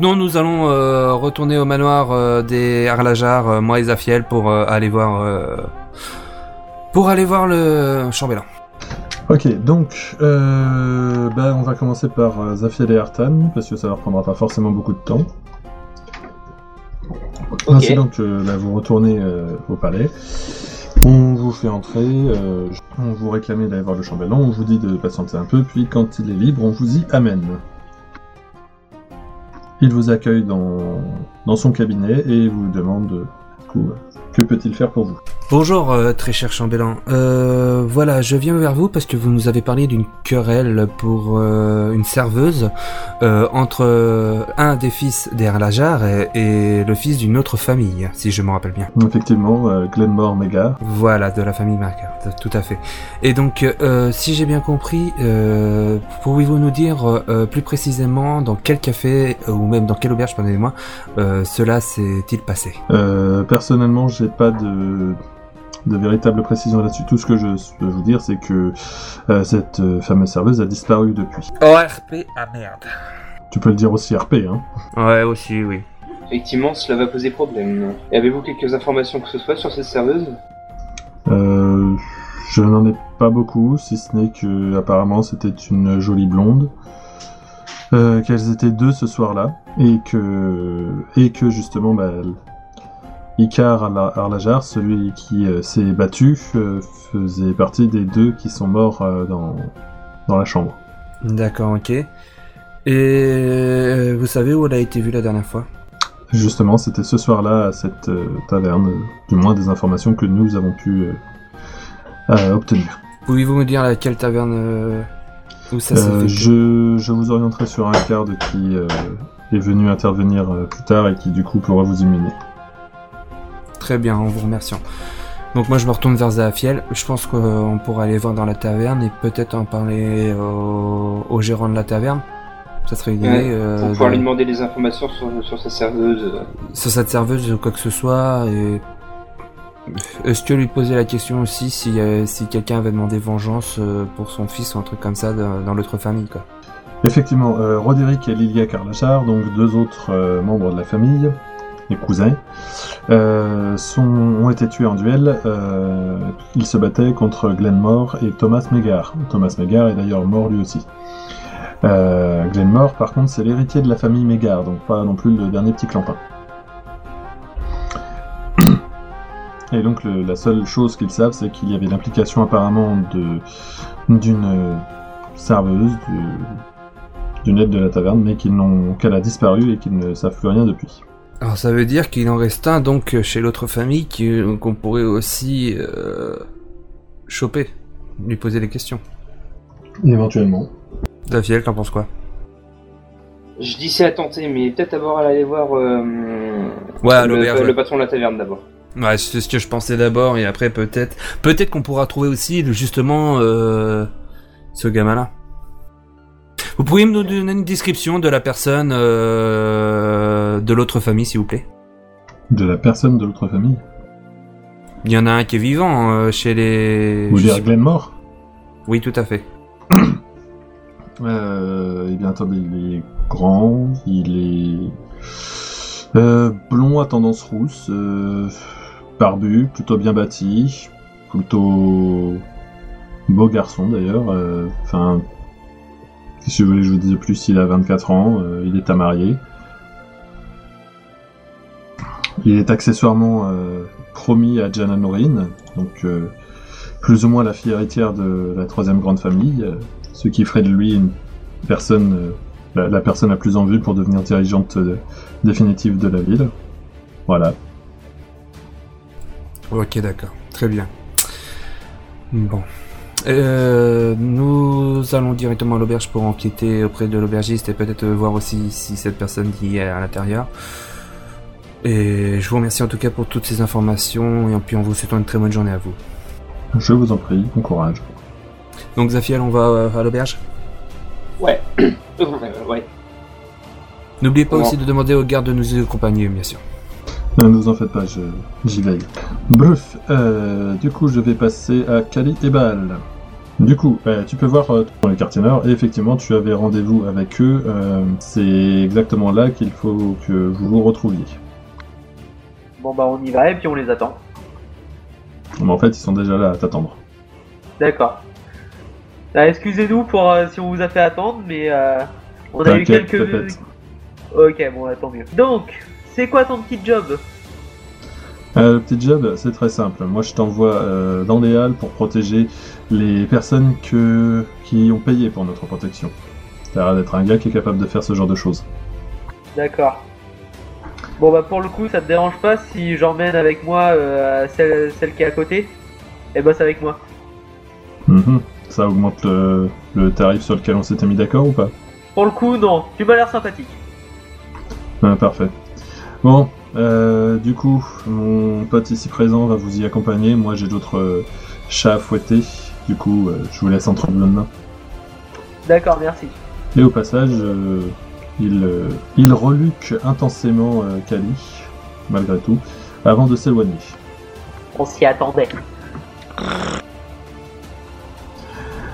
Donc non, nous allons euh, retourner au manoir euh, des Arlajar, euh, moi et Zafiel, pour euh, aller voir euh, pour aller voir le chambellan. Ok, donc, euh, bah, on va commencer par euh, Zafiel et Artan, parce que ça leur prendra pas forcément beaucoup de temps. Donc, euh, bah, vous retournez euh, au palais. On vous fait entrer, euh, on vous réclame d'aller voir le chambellan, on vous dit de patienter un peu, puis quand il est libre, on vous y amène. Il vous accueille dans, son cabinet et vous demande, du coup, que peut-il faire pour vous? Bonjour, euh, très cher chambellan. Euh, voilà, je viens vers vous parce que vous nous avez parlé d'une querelle pour euh, une serveuse entre un des fils des Arlajar et, et le fils d'une autre famille, si je me rappelle bien. Effectivement, Glenmore Mega. Voilà, de la famille Marker, tout à fait. Et donc, si j'ai bien compris, pourriez-vous nous dire plus précisément dans quel café ou même dans quelle auberge, pardonnez-moi, cela s'est-il passé? Personnellement, j'ai pas de, de véritable précision là-dessus. Tout ce que je peux vous dire, c'est que euh, cette euh, fameuse serveuse a disparu depuis. ORP, ah merde. Tu peux le dire aussi RP, hein. Ouais, aussi, oui. Effectivement, cela va poser problème. Et avez-vous quelques informations que ce soit sur cette serveuse? Euh, je n'en ai pas beaucoup, si ce n'est que apparemment c'était une jolie blonde. Euh, qu'elles étaient deux ce soir-là et que et que justement bah, Icar Arla- Arlajar, celui qui euh, s'est battu, euh, faisait partie des deux qui sont morts euh, dans dans la chambre. D'accord, ok. Et vous savez où elle a été vue la dernière fois? Justement, c'était ce soir-là à cette taverne, du moins des informations que nous avons pu obtenir. Pouvez-vous me dire laquelle taverne où ça s'est fait je, je vous orienterai sur un garde qui est venu intervenir plus tard et qui du coup pourra vous illuminer. Très bien, en vous remerciant. Donc moi je me retourne vers Zafiel. Je pense qu'on pourra aller voir dans la taverne et peut-être en parler au, au gérant de la taverne. Ça serait une idée. Ouais, euh, Pour pouvoir de- lui demander des informations sur, sur sa serveuse. sur cette serveuse ou quoi que ce soit. Et est-ce que lui poser la question aussi si, euh, si quelqu'un avait demandé vengeance euh, pour son fils ou un truc comme ça dans, dans l'autre famille quoi. Effectivement, euh, Roderick et Lilia Carlachar, donc deux autres euh, membres de la famille, cousins, euh, ont été tués en duel. Euh, ils se battaient contre Glenmore et Thomas Megar. Thomas Megar est d'ailleurs mort lui aussi. Euh, Glenmore, par contre, c'est l'héritier de la famille Megar, donc pas non plus le dernier petit clampin. Et donc la seule chose qu'ils savent, c'est qu'il y avait l'implication apparemment d'une serveuse, d'une aide de la taverne, mais qu'elle a disparu et qu'ils ne savent plus rien depuis. Alors ça veut dire qu'il en reste un donc chez l'autre famille qui- qu'on pourrait aussi euh, choper, lui poser des questions. Éventuellement. Zafiel, t'en penses quoi? Je dis c'est à tenter, mais peut-être d'abord aller voir euh, le, ouais. le patron de la taverne d'abord. Ouais, c'est ce que je pensais d'abord et après peut-être, peut-être qu'on pourra trouver aussi justement euh, ce gamin-là. Vous pourriez me donner une description de la personne euh, de l'autre famille, s'il vous plaît? De la personne de l'autre famille? Il y en a un qui est vivant euh, chez les. Vous dire Glenmore Oui, tout à fait. euh, Eh bien, attendez, il est grand, il est blond à tendance rousse, barbu, plutôt bien bâti, plutôt beau garçon d'ailleurs. Enfin, si vous voulez, je vous dise plus, il a 24 ans, euh, il est à marier. Il est accessoirement euh, promis à Jana Norin, donc euh, plus ou moins la fille héritière de la troisième grande famille, ce qui ferait de lui une personne, la, personne la plus en vue pour devenir dirigeante définitive de la ville. Voilà. Ok, d'accord. Très bien. Bon. Euh, nous allons directement à l'auberge pour enquêter auprès de l'aubergiste et peut-être voir aussi si cette personne y est à l'intérieur. Et je vous remercie en tout cas pour toutes ces informations et puis en vous souhaitant une très bonne journée à vous. Je vous en prie, bon courage. Donc Zafiel, on va euh, à l'auberge? Ouais. Ouais. N'oubliez pas Comment aussi de demander aux gardes de nous accompagner, bien sûr. Ne vous en faites pas, je- j'y veille. Bref, euh, du coup, je vais passer à Kali et Baal. Du coup, euh, tu peux voir euh, dans les quartiers nord, et effectivement, tu avais rendez-vous avec eux. euh, c'est exactement là qu'il faut que vous vous retrouviez. Bon bah on y va et puis on les attend. Mais en fait, ils sont déjà là à t'attendre. D'accord. Ah, Excusez-nous pour euh, si on vous a fait attendre, mais euh, on a eu T'inquiète, quelques. t'inquiète. Ok, bon, bah, tant mieux. Donc, c'est quoi ton petit job? Euh, le petit job, c'est très simple. Moi, je t'envoie euh, dans les halles pour protéger les personnes que... qui ont payé pour notre protection. T'as l'air d'être un gars qui est capable de faire ce genre de choses. D'accord. Bon bah pour le coup, ça te dérange pas si j'emmène avec moi euh, celle, celle qui est à côté Et bosse avec moi. Mhm. Ça augmente le... le tarif sur lequel on s'était mis d'accord ou pas? Pour le coup, non. Tu m'as l'air sympathique. Ah, Parfait. Bon, euh, du coup, mon pote ici présent va vous y accompagner. Moi, j'ai d'autres euh, chats à fouetter. Du coup, euh, je vous laisse entre de mains. D'accord, merci. Et au passage, il, il reluque intensément Kali, malgré tout, avant de s'éloigner. On s'y attendait.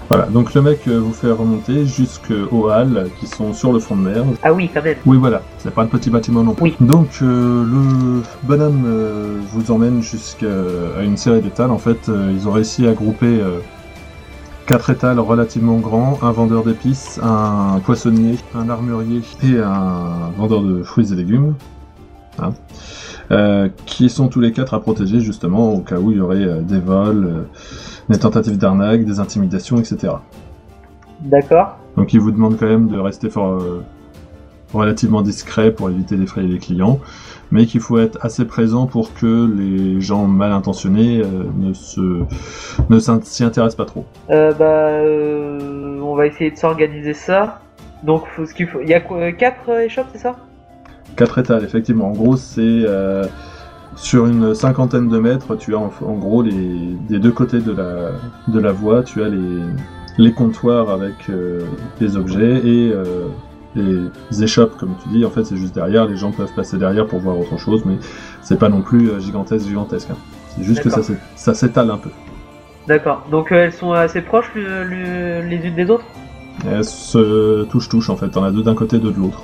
Voilà, donc le mec euh, vous fait remonter jusqu'aux halles qui sont sur le front de mer. Ah oui, quand même. Oui, voilà, c'est pas un petit bâtiment non plus. Oui. Donc euh, le bonhomme euh, vous emmène jusqu'à une série d'étals. En fait, euh, ils ont réussi à grouper euh, quatre étals relativement grands, un vendeur d'épices, un poissonnier, un armurier et un vendeur de fruits et légumes. Hein. Euh, qui sont tous les quatre à protéger justement au cas où il y aurait des vols, euh, des tentatives d'arnaque, des intimidations, etc. D'accord. Donc il vous demande quand même de rester fort, euh, relativement discret pour éviter d'effrayer les clients, mais qu'il faut être assez présent pour que les gens mal intentionnés euh, ne se ne s'y intéressent pas trop. Euh, bah, on va essayer de s'organiser ça. Donc, faut, ce qu'il faut, il y a quoi, 4 échoppes, c'est ça? Quatre étals, effectivement. En gros, c'est sur une cinquantaine de mètres, tu as en, en gros les des deux côtés de la de la voie, tu as les les comptoirs avec euh, les objets et euh, les échoppes, comme tu dis. En fait, c'est juste derrière. Les gens peuvent passer derrière pour voir autre chose, mais c'est pas non plus euh, gigantesque, gigantesque. hein. C'est juste que ça ça s'étale un peu. D'accord. Donc, euh, elles sont assez proches les unes des autres? Elles se touchent, touchent en fait. T'en as deux d'un côté, deux de l'autre.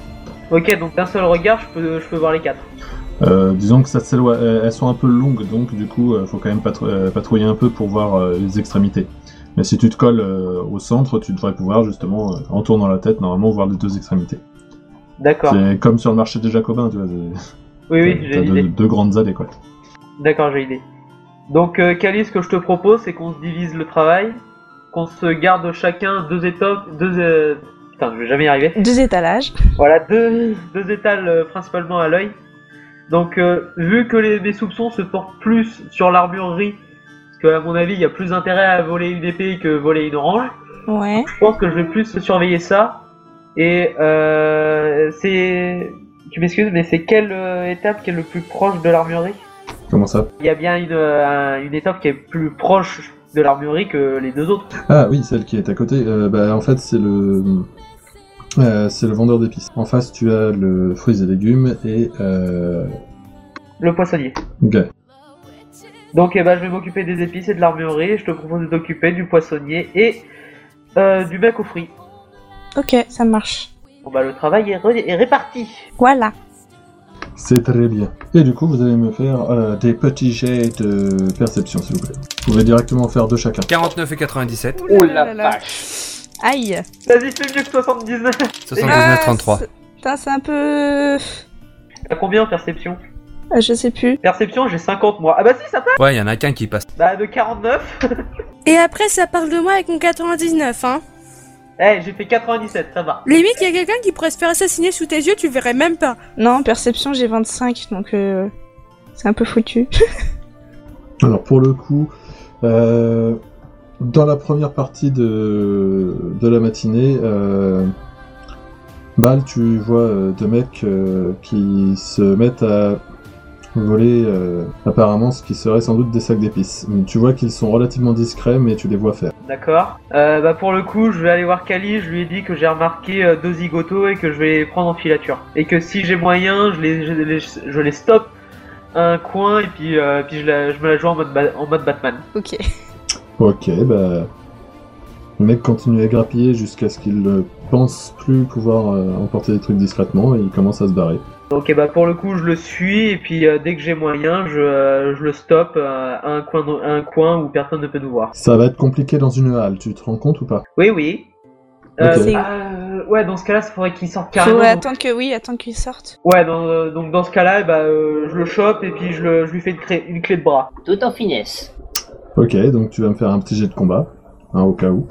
Ok, donc d'un seul regard, je peux, je peux voir les quatre. Euh, disons que ça euh, Elles sont un peu longues, donc du coup, euh, faut quand même patrou- patrouiller un peu pour voir les extrémités. Mais si tu te colles euh, au centre, tu devrais pouvoir justement, en tournant la tête, normalement voir les deux extrémités. D'accord. C'est comme sur le marché des Jacobins, tu vois. Oui, oui, j'ai deux, l'idée. deux grandes allées, quoi. D'accord, j'ai l'idée. Donc, euh, Kali, ce que je te propose, c'est qu'on se divise le travail, qu'on se garde chacun deux étoffes, deux. euh, Putain, je vais jamais y arriver. Deux étalages. Voilà, deux, deux étals euh, principalement à l'œil. Donc, euh, vu que les, mes soupçons se portent plus sur l'armurerie, parce qu'à mon avis, il y a plus d'intérêt à voler une épée que voler une orange, Ouais. je pense que je vais plus surveiller ça. Et euh, c'est. Tu m'excuses, mais c'est quelle euh, étape qui est le plus proche de l'armurerie? Comment ça? Il y a bien une, euh, un- une étape qui est plus proche de l'armurerie que les deux autres. Ah oui, celle qui est à côté. Euh, bah, en fait, c'est le. Euh, c'est le vendeur d'épices. En face, tu as le fruits et légumes et. Euh... Le poissonnier. ok. Donc eh ben, je vais m'occuper des épices et de l'armurerie. Je te propose de t'occuper du poissonnier et euh, du mec aux fruits. Ok, ça marche. Bon bah le travail est, ré- est réparti. Voilà. C'est très bien. Et du coup, vous allez me faire euh, des petits jets de perception, s'il vous plaît. Vous pouvez directement faire deux chacun. 49 et 97. Oh la vache Aïe. Vas-y, fais mieux que 79. 79, 33. c'est- Putain, c'est un peu. T'as combien en perception Euh, Je sais plus. Perception, j'ai 50 moi. Ah bah si, ça passe. Ouais, il y en a qu'un qui passe. Bah de 49. Et après, ça parle de moi avec mon 99, hein. Eh, j'ai fait 97, ça va. Limite, il y a quelqu'un qui pourrait se faire assassiner sous tes yeux, tu verrais même pas. Non, perception, j'ai 25, donc euh, c'est un peu foutu. Alors, pour le coup, euh, dans la première partie de, de la matinée, euh, Bal, tu vois euh, deux mecs euh, qui se mettent à voler euh, apparemment ce qui serait sans doute des sacs d'épices. Tu vois qu'ils sont relativement discrets, mais tu les vois faire. D'accord. Euh, bah pour le coup, je vais aller voir Kali. Je lui ai dit que j'ai remarqué euh, deux zigotos et que je vais les prendre en filature. Et que si j'ai moyen, je les, je les, je les stoppe à un coin et puis, euh, puis je, la- je me la joue en mode, ba- en mode Batman. Ok. Ok, bah. Le mec continue à grappiller jusqu'à ce qu'il ne pense plus pouvoir euh, emporter des trucs discrètement et il commence à se barrer. Ok, bah pour le coup, je le suis et puis euh, dès que j'ai moyen, je, euh, je le stoppe euh, à un coin, de- à un coin où personne ne peut nous voir. Ça va être compliqué dans une halle, tu te rends compte ou pas? Oui, oui. Ok. C'est- euh, ouais, dans ce cas-là, il faudrait qu'il sorte Faut carrément. donc- attendre que oui, attendre qu'il sorte. Ouais, dans, euh, donc dans ce cas-là, bah, euh, je le chope et puis je, le- je lui fais une, cré- une clé de bras. Tout en finesse. Ok, donc tu vas me faire un petit jet de combat, hein, au cas où.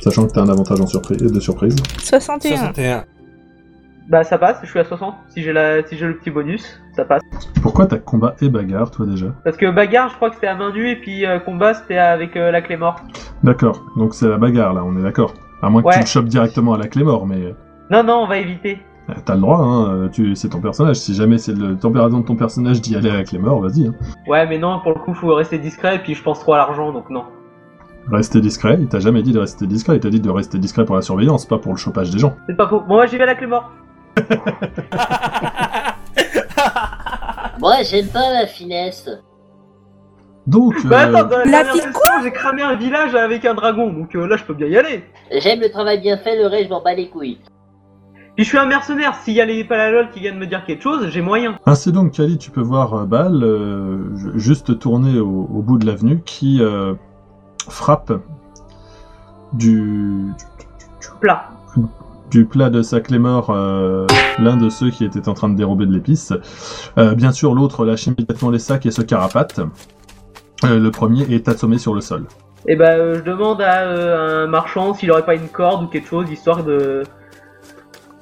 Sachant que t'as un avantage en surprise, de surprise. 61. 61. Bah ça passe, je suis à 60. Si j'ai la, si j'ai le petit bonus, ça passe. Pourquoi t'as combat et bagarre, toi déjà? Parce que bagarre, je crois que c'était à main nue et puis euh, combat, c'était avec euh, la clé morte. D'accord, donc c'est la bagarre là, on est d'accord. À moins que Ouais. tu le chopes directement à la clé mort, mais Non, non, on va éviter. T'as le droit, hein, tu... c'est ton personnage. Si jamais c'est le température de ton personnage d'y aller avec les morts, vas-y. Hein. Ouais, mais non, pour le coup, faut rester discret et puis je pense trop à l'argent, donc non. Rester discret, il t'a jamais dit de rester discret, il t'a dit de rester discret pour la surveillance, pas pour le chopage des gens. C'est pas faux. Bon, moi j'y vais à la clé morte. Moi, j'aime pas la finesse. Donc, Bah euh, attends, dans la, La dernière fille j'ai cramé un village avec un dragon, donc euh, là je peux bien y aller. J'aime le travail bien fait, le reste, je m'en bats les couilles. Puis je suis un mercenaire, s'il y a les Palalol qui viennent me dire quelque chose, j'ai moyen. ainsi donc, Kali, tu peux voir euh, Bal euh, ju- juste tourner au, au bout de l'avenue qui euh, frappe du, Plat. du plat de sa clé mort euh, l'un de ceux qui était en train de dérober de l'épice. Bien sûr, l'autre lâche immédiatement les sacs et se carapate. Le premier est assommé sur le sol. Et bah euh, je demande à un marchand s'il aurait pas une corde ou quelque chose, histoire de...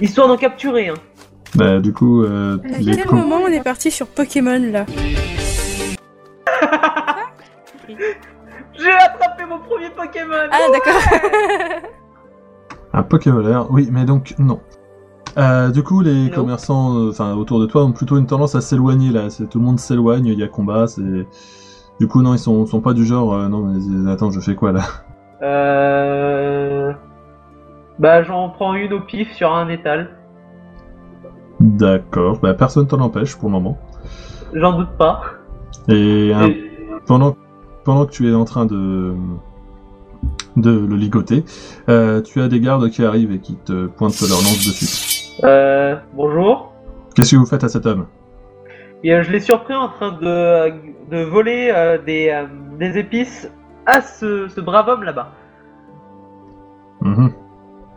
Histoire d'en capturer, hein. Bah, du coup, euh, À les quel com- moment on est parti sur Pokémon là J'ai attrapé mon premier Pokémon Ah, d'accord. un Pokévoleur, oui, mais donc non. Euh, du coup, les Non. commerçants, euh, enfin autour de toi, ont plutôt une tendance à s'éloigner là. C'est tout le monde s'éloigne, il y a combat. C'est du coup non, ils sont, sont pas du genre. euh, non, mais attends, je fais quoi là? Euh... Bah j'en prends une au pif sur un étal. D'accord. Bah personne t'en empêche pour le moment. J'en doute pas. Et un Et- pendant, pendant que tu es en train de, de le ligoter, euh, tu as des gardes qui arrivent et qui te pointent leur lance dessus. Euh... Bonjour. Qu'est-ce que vous faites à cet homme? Et euh, je l'ai surpris en train de, de voler euh, des, euh, des épices à ce, ce brave homme là-bas.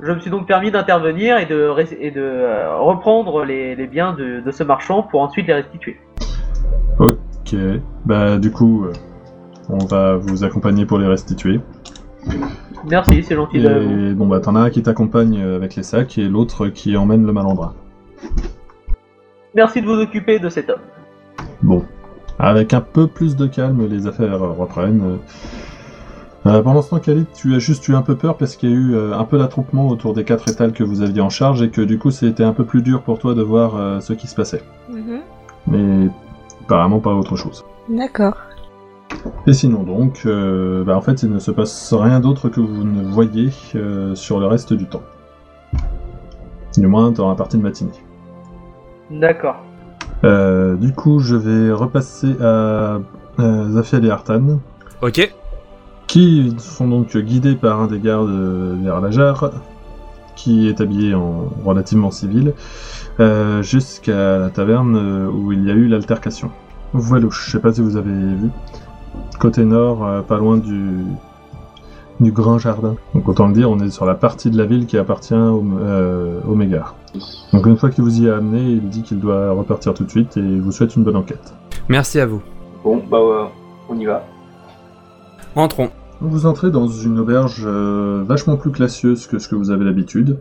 Je me suis donc permis d'intervenir et de, ré- et de euh, reprendre les, les biens de, de ce marchand pour ensuite les restituer. Ok. Bah du coup, euh, on va vous accompagner pour les restituer. Merci, c'est gentil de. Et bon bah t'en as un qui t'accompagne euh, avec les sacs et l'autre qui emmène le malandrin. Merci de vous occuper de cet homme. Bon. Avec un peu plus de calme, les affaires reprennent. Euh, pendant ce temps, Khalid, tu as juste eu un peu peur parce qu'il y a eu euh, un peu d'attroupement autour des quatre étals que vous aviez en charge et que du coup c'était un peu plus dur pour toi de voir euh, ce qui se passait. Mhm. Mais apparemment pas autre chose. D'accord. Et sinon donc, euh, bah, en fait il ne se passe rien d'autre que vous ne voyez euh, sur le reste du temps. Du moins dans la partie de matinée. D'accord. Euh, du coup, je vais repasser à euh, Zafiel et Artan, Ok. Qui sont donc guidés par un des gardes euh, vers la jarre, qui est habillé en relativement civil, euh, jusqu'à la taverne euh, où il y a eu l'altercation. Voilà, je sais pas si vous avez vu. Côté nord, euh, pas loin du, du grand jardin. Donc autant le dire, on est sur la partie de la ville qui appartient au, euh, au Mégare. Donc une fois qu'il vous y a amené, il dit qu'il doit repartir tout de suite et il vous souhaite une bonne enquête. Merci à vous. Bon, bah on y va. Entrons. Vous entrez dans une auberge euh, vachement plus classieuse que ce que vous avez l'habitude.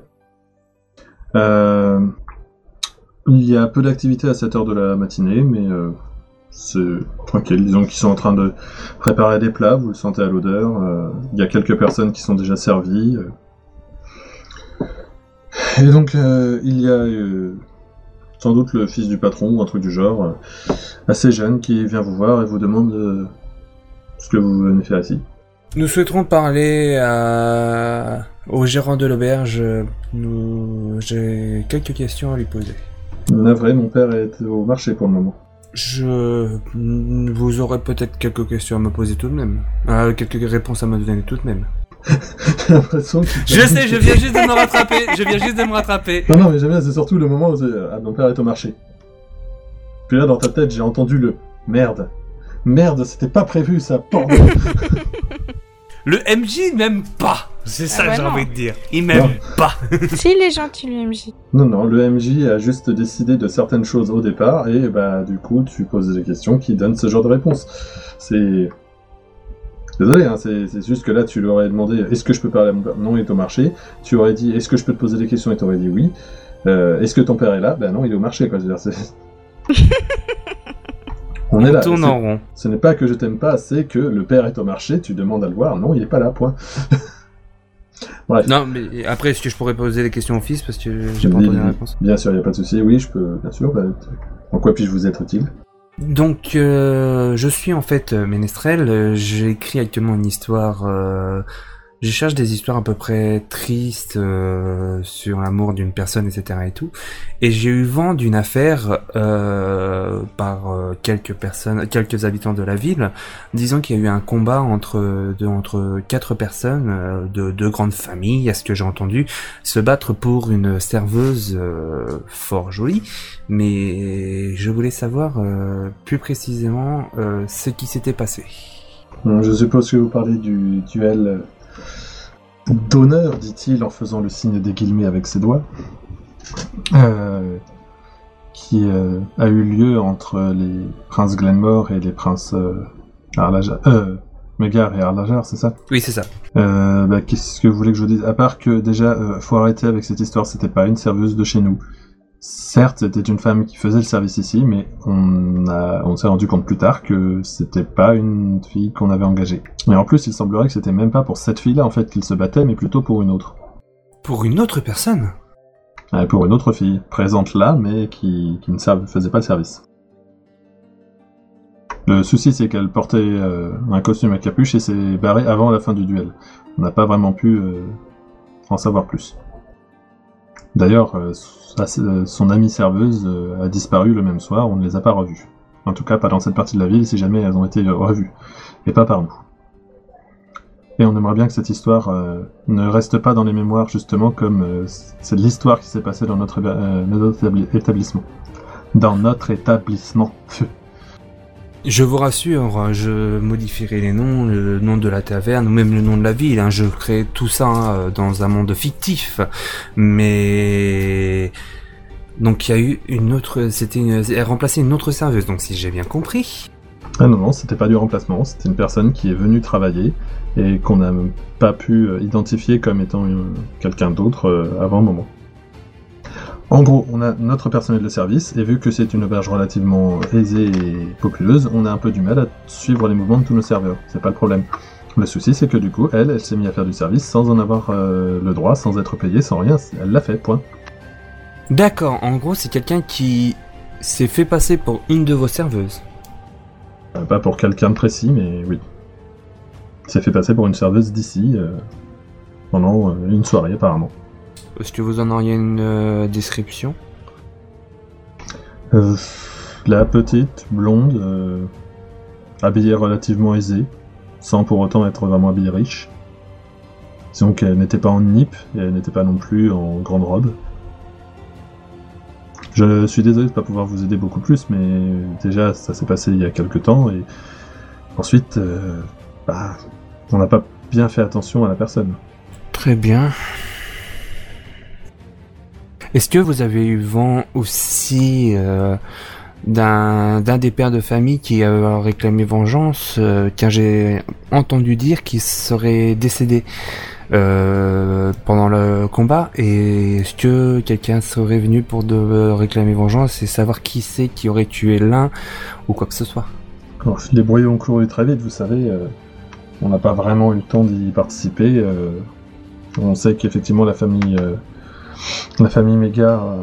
Euh, il y a peu d'activité à cette heure de la matinée, mais euh, c'est tranquille. Disons qu'ils sont en train de préparer des plats, vous le sentez à l'odeur. il y a quelques personnes qui sont déjà servies. Et donc, il y a sans doute le fils du patron ou un truc du genre, assez jeune, qui vient vous voir et vous demande ce que vous venez faire ici. Nous souhaiterons parler à... au gérant de l'auberge. Nous... J'ai quelques questions à lui poser. Navré, mon père est au marché pour le moment. Je... Vous aurez peut-être quelques questions à me poser tout de même. Euh, quelques réponses à me donner tout de même. J'ai l'impression que... Je sais, je viens juste de me rattraper. Je viens juste de me rattraper. Non, non, mais j'aime bien, c'est surtout le moment où c'est, ah, mon père est au marché. Puis là, dans ta tête, j'ai entendu le merde. Merde, c'était pas prévu ça. Le MJ n'aime pas. C'est ça Ah bah que j'ai envie de dire. Il m'aime pas. Si, il est gentil, le MJ. Non, non, le MJ a juste décidé de certaines choses au départ, et bah, du coup, tu poses des questions qui donnent ce genre de réponse. C'est. Désolé, hein, c'est juste que là, tu lui aurais demandé est-ce que je peux parler à mon père? Non, il est au marché. Tu aurais dit est-ce que je peux te poser des questions? Et tu aurais dit oui. Euh, est-ce que ton père est là? Ben non, il est au marché, quoi. On est là. tourne en rond. Ce n'est pas que je t'aime pas, c'est que le père est au marché, tu demandes à le voir. Non, il est pas là, point. Bref. Non, mais après, est-ce que je pourrais poser les questions au fils parce que j'ai pas entendu la réponse? Bien sûr, il n'y a pas de souci. Oui, je peux, bien sûr. bah, en quoi puis-je vous être utile? Donc, euh, je suis en fait euh, ménestrel. euh, J'écris actuellement une histoire. Euh, je cherche des histoires à peu près tristes euh, sur l'amour d'une personne, etc. et tout. Et j'ai eu vent d'une affaire euh, par euh, quelques personnes, quelques habitants de la ville, disant qu'il y a eu un combat entre entre quatre personnes euh, de deux grandes familles, à ce que j'ai entendu, se battre pour une serveuse euh, fort jolie. Mais je voulais savoir plus précisément ce qui s'était passé. Je suppose que vous parlez du duel d'honneur, dit-il en faisant le signe des guillemets avec ses doigts, euh, qui euh, a eu lieu entre les princes Glenmore et les princes euh, Arlajar, Megar et Arlajar, c'est ça? Oui, c'est ça. Bah, qu'est-ce que vous voulez que je vous dise? À part que déjà, faut arrêter avec cette histoire, c'était pas une serveuse de chez nous. Certes, c'était une femme qui faisait le service ici, mais on, a, on s'est rendu compte plus tard que c'était pas une fille qu'on avait engagée. Et en plus, il semblerait que c'était même pas pour cette fille-là en fait qu'il se battait, mais plutôt pour une autre. Pour une autre personne? Pour une autre fille, présente là, mais qui, qui ne serv- faisait pas le service. Le souci, c'est qu'elle portait euh, un costume à capuche et s'est barrée avant la fin du duel. On n'a pas vraiment pu euh, en savoir plus. D'ailleurs, euh, euh, son amie serveuse euh, a disparu le même soir, on ne les a pas revues. En tout cas, pas dans cette partie de la ville, si jamais elles ont été revues. Et pas par nous. Et on aimerait bien que cette histoire ne reste pas dans les mémoires, justement, comme c'est l'histoire qui s'est passée dans notre, établissement. Dans notre établissement. Je vous rassure, je modifierai les noms, le nom de la taverne, ou même le nom de la ville. hein. Je crée tout ça hein, dans un monde fictif. Mais donc il y a eu une autre, c'était une, elle remplaçait une autre serveuse. Donc si j'ai bien compris. Ah non, non, c'était pas du remplacement, c'était une personne qui est venue travailler et qu'on n'a pas pu euh, identifier comme étant euh, quelqu'un d'autre euh, avant un moment. En gros, on a notre personnel de service, et vu que c'est une auberge relativement aisée et populeuse, on a un peu du mal à suivre les mouvements de tous nos serveurs. C'est pas le problème. Le souci, c'est que du coup, elle, elle s'est mise à faire du service sans en avoir euh, le droit, sans être payée, sans rien. Elle l'a fait, point. D'accord. En gros, c'est quelqu'un qui s'est fait passer pour une de vos serveuses. Euh, Pas pour quelqu'un de précis, mais oui. S'est fait passer pour une serveuse d'ici euh, pendant une soirée, apparemment. Est-ce que vous en auriez une euh, description? Euh, la petite, blonde, euh, habillée relativement aisée, sans pour autant être vraiment habillée riche. Disons qu'elle n'était pas en nip, et elle n'était pas non plus en grande robe. Je suis désolé de ne pas pouvoir vous aider beaucoup plus, mais déjà ça s'est passé il y a quelques temps, et ensuite, bah, on n'a pas bien fait attention à la personne. Très bien. Est-ce que vous avez eu vent aussi euh, d'un des pères de famille qui a réclamé vengeance, euh, car j'ai entendu dire qu'il serait décédé euh, pendant le combat? Et est-ce que quelqu'un serait venu pour de réclamer vengeance et savoir qui c'est qui aurait tué l'un ou quoi que ce soit? Alors, les bruits ont couru très vite, vous savez. euh, on n'a pas vraiment eu le temps d'y participer. euh, on sait qu'effectivement la famille, euh, la famille Méga a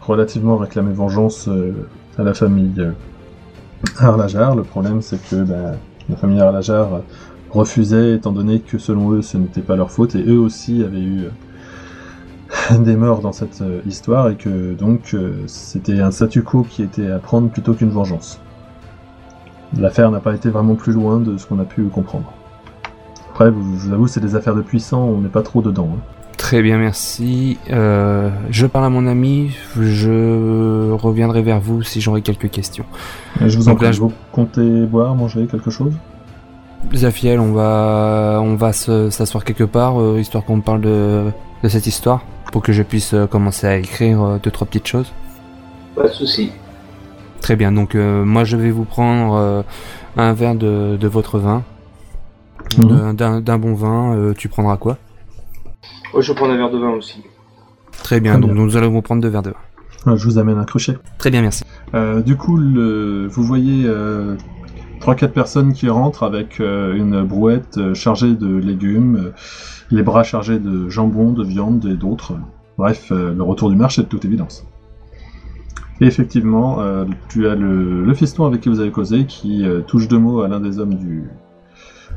relativement réclamé vengeance euh, à la famille euh, Arlajar. Le problème, c'est que bah, la famille Arlajar refusait, étant donné que selon eux, ce n'était pas leur faute, et eux aussi avaient eu euh, des morts dans cette euh, histoire, et que donc euh, c'était un statu quo qui était à prendre plutôt qu'une vengeance. L'affaire n'a pas été vraiment plus loin de ce qu'on a pu comprendre. après, je vous avoue, c'est des affaires de puissants, on n'est pas trop dedans. hein. Très bien, merci. Euh, je parle à mon ami. Je reviendrai vers vous si j'aurai quelques questions. Et je vous en prie, vous comptez boire, manger quelque chose? Zafiel, on va, on va se- s'asseoir quelque part, euh, histoire qu'on me parle de, de cette histoire, pour que je puisse euh, commencer à écrire euh, deux trois petites choses. Pas de souci. Très bien. Donc euh, moi, je vais vous prendre euh, un verre de, de votre vin, Mhm. D'un- bon vin. euh, tu prendras quoi? Oh, je vais prendre un verre de vin aussi. Très bien. Très donc bien. nous allons vous prendre deux verres de vin. Ah, Je vous amène un crochet. Très bien, merci. Euh, du coup, le- vous voyez euh, 3-4 personnes qui rentrent avec euh, une brouette euh, chargée de légumes, les bras chargés de jambon, de viande et d'autres. Bref, euh, le retour du marché de toute évidence. Et effectivement, euh, tu as le, le fiston avec qui vous avez causé qui euh, touche deux mots à l'un des hommes du,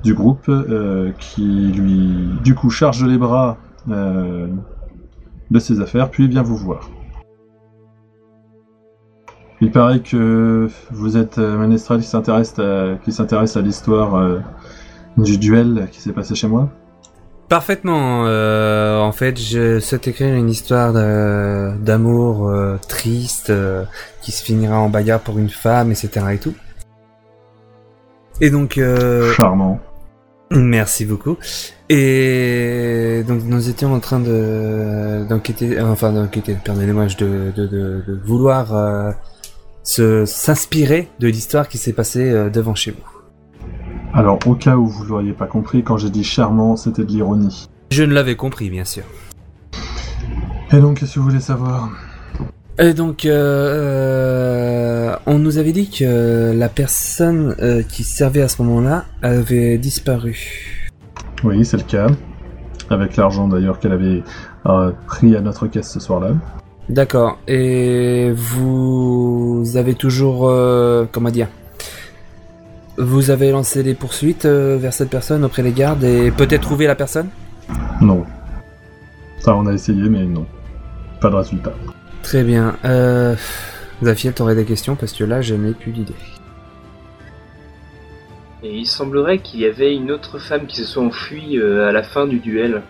du groupe, euh, qui lui, du coup, charge les bras euh, de ses affaires, puis vient vous voir. Il paraît que vous êtes euh, ménestrel qui s'intéresse à, qui s'intéresse à l'histoire euh, du duel qui s'est passé chez moi. Parfaitement. euh, en fait, je souhaite écrire une histoire d'amour euh, triste qui se finira en bagarre pour une femme, etc. et tout. Et donc, Charmant. Merci beaucoup. Et donc, nous étions en train de d'enquêter, enfin d'enquêter, pardonnez-moi, de, de, de, de vouloir euh, se s'inspirer de l'histoire qui s'est passée euh, devant chez vous. Alors, au cas où vous l'auriez pas compris, quand j'ai dit charmant, c'était de l'ironie. Je ne l'avais compris, bien sûr. Et donc, qu'est-ce que vous voulez savoir? Et donc, euh, euh, on nous avait dit que la personne euh, qui servait à ce moment-là avait disparu. Oui, c'est le cas. Avec l'argent d'ailleurs qu'elle avait euh, pris à notre caisse ce soir-là. D'accord. Et vous avez toujours, euh, comment dire, vous avez lancé des poursuites euh, vers cette personne auprès des gardes et peut-être trouvé la personne? Non. Ça, on a essayé, mais non. Pas de résultat. Très bien. Euh, Zafiel, t'aurais des questions parce que là, je n'ai plus d'idée. Et il semblerait qu'il y avait une autre femme qui se soit enfuie euh, à la fin du duel.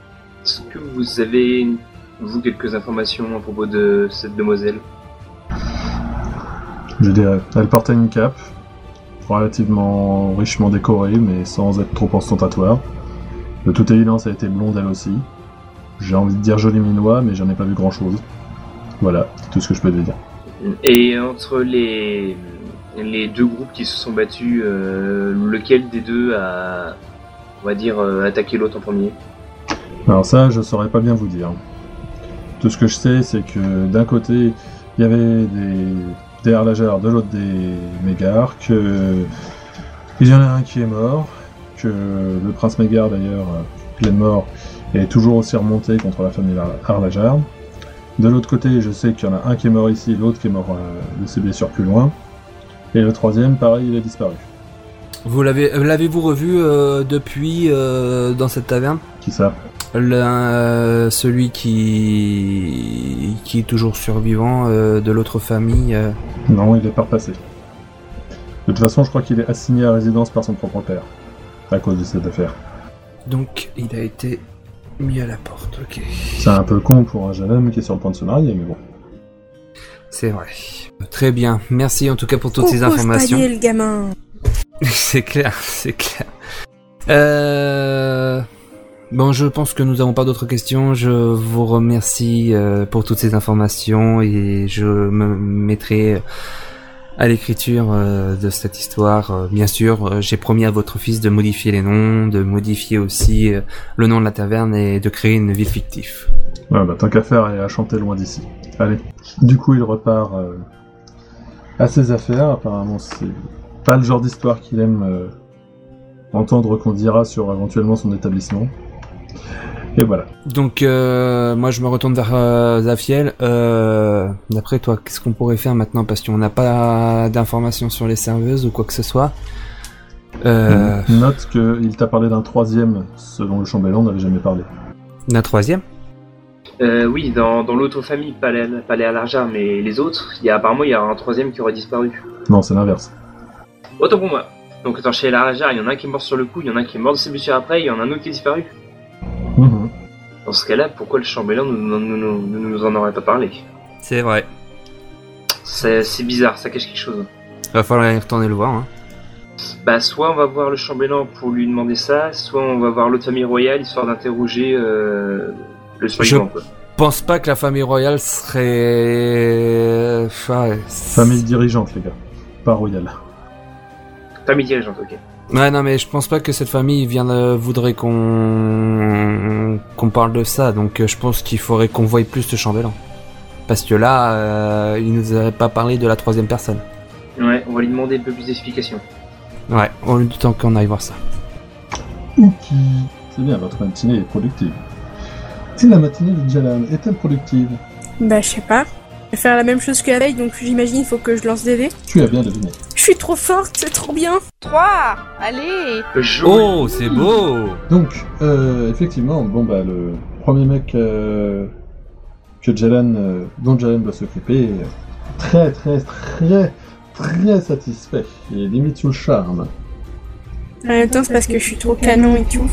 Est-ce que vous avez, vous, quelques informations à propos de cette demoiselle? Je dirais, elle portait une cape, relativement richement décorée, mais sans être trop ostentatoire. De toute évidence, elle était blonde elle aussi. J'ai envie de dire joli minois, mais j'en ai pas vu grand chose. Voilà, c'est tout ce que je peux te dire. Et entre les, les deux groupes qui se sont battus, euh, lequel des deux a, on va dire, euh, attaqué l'autre en premier Alors ça, je saurais pas bien vous dire. Tout ce que je sais, c'est que d'un côté, il y avait des, des de l'autre des Mégars, que il y en a un qui est mort, que le prince Mégard d'ailleurs, euh, il est mort, est toujours aussi remonté contre la famille Har- Harlajar. De l'autre côté, je sais qu'il y en a un qui est mort ici, l'autre qui est mort de ses blessures plus loin. Et le troisième, pareil, il a disparu. Vous l'avez, euh, l'avez-vous revu euh, depuis euh, dans cette taverne? Qui ça? Le- euh, celui qui qui est toujours survivant de l'autre famille. Non, il est pas repassé. De toute façon, je crois qu'il est assigné à résidence par son propre père, à cause de cette affaire. Donc il a été mis à la porte. Ok, C'est un peu con pour un jeune homme qui est sur le point de se marier, mais bon. c'est vrai. Très bien. Merci en tout cas pour toutes ces informations. Le gamin. c'est clair, c'est clair. Euh... Bon, je pense que nous n'avons pas d'autres questions. Je vous remercie euh, pour toutes ces informations et je me mettrai à l'écriture euh, de cette histoire. Euh, bien sûr, euh, j'ai promis à votre fils de modifier les noms, de modifier aussi le nom de la taverne et de créer une ville fictive. Ouais, bah, tant qu'à faire et à chanter loin d'ici. Allez. Du coup, il repart à ses affaires. Apparemment, c'est pas le genre d'histoire qu'il aime entendre qu'on dira sur éventuellement son établissement. Et voilà. Donc, euh, moi, je me retourne vers euh, Zafiel. Euh, D'après toi, qu'est-ce qu'on pourrait faire maintenant? Parce qu'on n'a pas d'informations sur les serveuses ou quoi que ce soit. Euh, Note qu'il t'a parlé d'un troisième, selon le chambellan, on n'avait jamais parlé. La troisième? Euh, Oui, dans, dans l'autre famille, pas les, pas les mais les autres, il y a, apparemment il y a un troisième qui aurait disparu. Non, c'est l'inverse. Autant pour moi. Donc attends, chez la Rajar, il y en a un qui est mort sur le coup, il y en a un qui est mort de ses blessures après, il y en a un autre qui est disparu. Mhm. Dans ce cas-là, pourquoi le chambellan ne nous, nous, nous- nous nous en aurait pas parlé? C'est vrai. C'est c'est bizarre, ça cache quelque chose. Va falloir y retourner le voir. Hein. Bah, soit on va voir le chambellan pour lui demander ça, soit on va voir l'autre famille royale histoire d'interroger euh, le survivant. Quoi. Pense pas que la famille royale serait. Famille dirigeante, les gars. Pas royale. Famille dirigeante, ok. Ouais, non, mais je pense pas que cette famille vienne, voudrait qu'on qu'on parle de ça, donc euh, je pense qu'il faudrait qu'on voie plus ce chambellan. Parce que là, euh, il nous avait pas parlé de la troisième personne. Ouais, on va lui demander un peu plus d'explications. Ouais, on a du temps qu'on aille voir ça. Ok. C'est bien, votre matinée est productive. Si la matinée de Jalan est-elle productive Bah, je sais pas. Je vais faire la même chose que la veille, donc j'imagine il faut que je lance des dés. Tu as bien deviné. Je suis trop forte, c'est trop bien. 3 Allez. Oh, c'est beau Donc, euh, effectivement, bon bah le premier mec euh, que Jalan, euh, dont Jalan doit s'occuper, est très très très très satisfait. Il est limite sous le charme. En même temps, c'est parce que je suis trop canon et tout.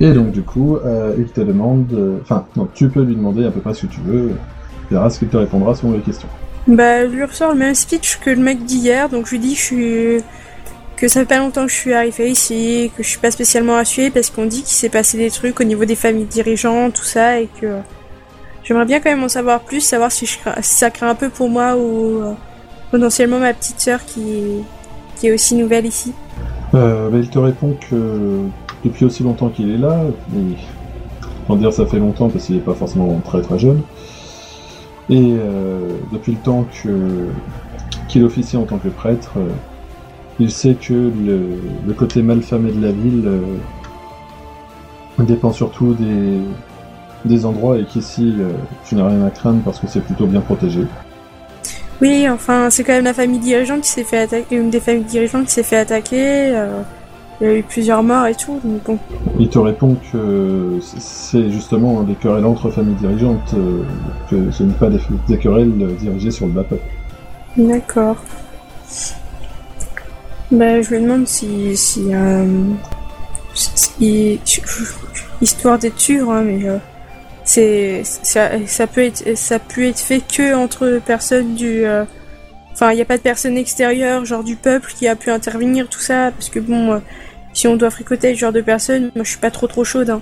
Et donc du coup, euh, il te demande, euh, enfin, non, tu peux lui demander à peu près ce que tu veux. Tu verras ce qu'il te répondra selon les questions. Bah, je lui ressors le même speech que le mec d'hier, donc je lui dis que ça fait pas longtemps que je suis arrivé ici, que je suis pas spécialement rassurée parce qu'on dit qu'il s'est passé des trucs au niveau des familles dirigeantes, tout ça, et que. J'aimerais bien quand même en savoir plus, savoir si, je ça craint un peu pour moi ou euh, potentiellement ma petite sœur qui, est aussi nouvelle ici. Euh, bah, il te répond que depuis aussi longtemps qu'il est là, et on dire ça fait longtemps parce qu'il n'est pas forcément très très jeune, et euh, depuis le temps qu'il officie en tant que prêtre, euh, il sait que le, le côté malfamé de la ville euh, dépend surtout des, des endroits et qu'ici tu n'as rien à craindre parce que c'est plutôt bien protégé. Oui, enfin, c'est quand même la famille dirigeante qui s'est fait attaquer, une des familles dirigeantes qui s'est fait attaquer. Il y a eu plusieurs morts et tout, donc bon. Il te répond que c'est justement des querelles entre familles dirigeantes, euh, que ce n'est pas des, des querelles euh, dirigées sur le bas peuple. D'accord. Bah, je lui demande si. si. Euh, si- histoire d'être sûr, hein, mais. euh, c'est. Ça, ça, peut être, ça peut être fait que entre personnes du. euh, Enfin, il n'y a pas de personne extérieure, genre du peuple, qui a pu intervenir, tout ça, parce que bon, si on doit fricoter ce genre de personnes, moi je suis pas trop trop chaude. Hein.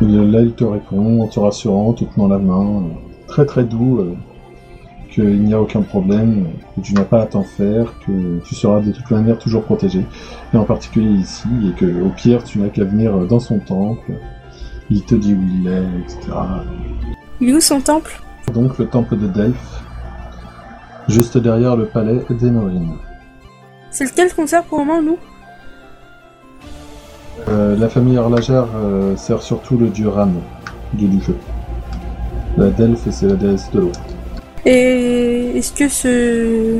Il- Là, il te répond en te rassurant, en te tenant la main, très très doux, euh, qu'il n'y a aucun problème, que tu n'as pas à t'en faire, que tu seras de toute manière toujours protégé, et en particulier ici, et que au pire, tu n'as qu'à venir dans son temple, il te dit où il est, etc. Il est où son temple? Donc le temple de Delphes, juste derrière le palais d'Enorin. C'est lequel qu'on sert pour le moment, nous? Euh, la famille Arlajar euh, sert surtout le dieu Ram, dieu du jeu. La Delphes, c'est la déesse de l'eau. Et est-ce que ce.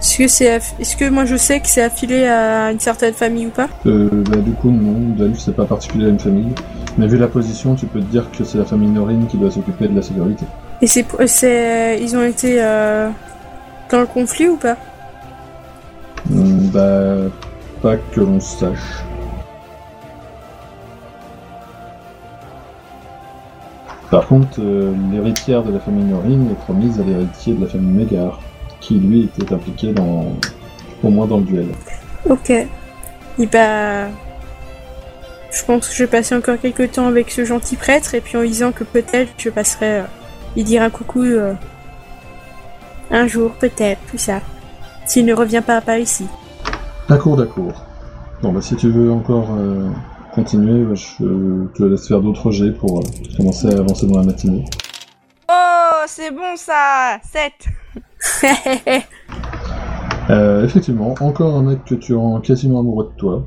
Est-ce que c'est. aff- Est-ce que moi je sais que c'est affilié à une certaine famille ou pas? Euh, bah, du coup, non, Delphes, c'est pas particulier à une famille. Mais vu la position, tu peux te dire que c'est la famille Norin qui doit s'occuper de la sécurité. Et c'est. c'est ils ont été. euh, dans le conflit ou pas? Bah, pas que l'on sache. Par contre, euh, l'héritière de la famille Norin est promise à l'héritier de la famille Mégar, qui lui était impliqué dans, au moins dans le duel. Ok. Et bah. Je pense que je vais passer encore quelques temps avec ce gentil prêtre et puis en disant que peut-être je passerai euh, dire un coucou euh, un jour, peut-être, tout ça. S'il ne revient pas par ici. D'accord, d'accord. Bon, bah si tu veux encore euh, continuer, bah, je te laisse faire d'autres jets pour euh, commencer à avancer dans la matinée. Oh, c'est bon ça 7 Euh, effectivement, encore un mec que tu rends quasiment amoureux de toi.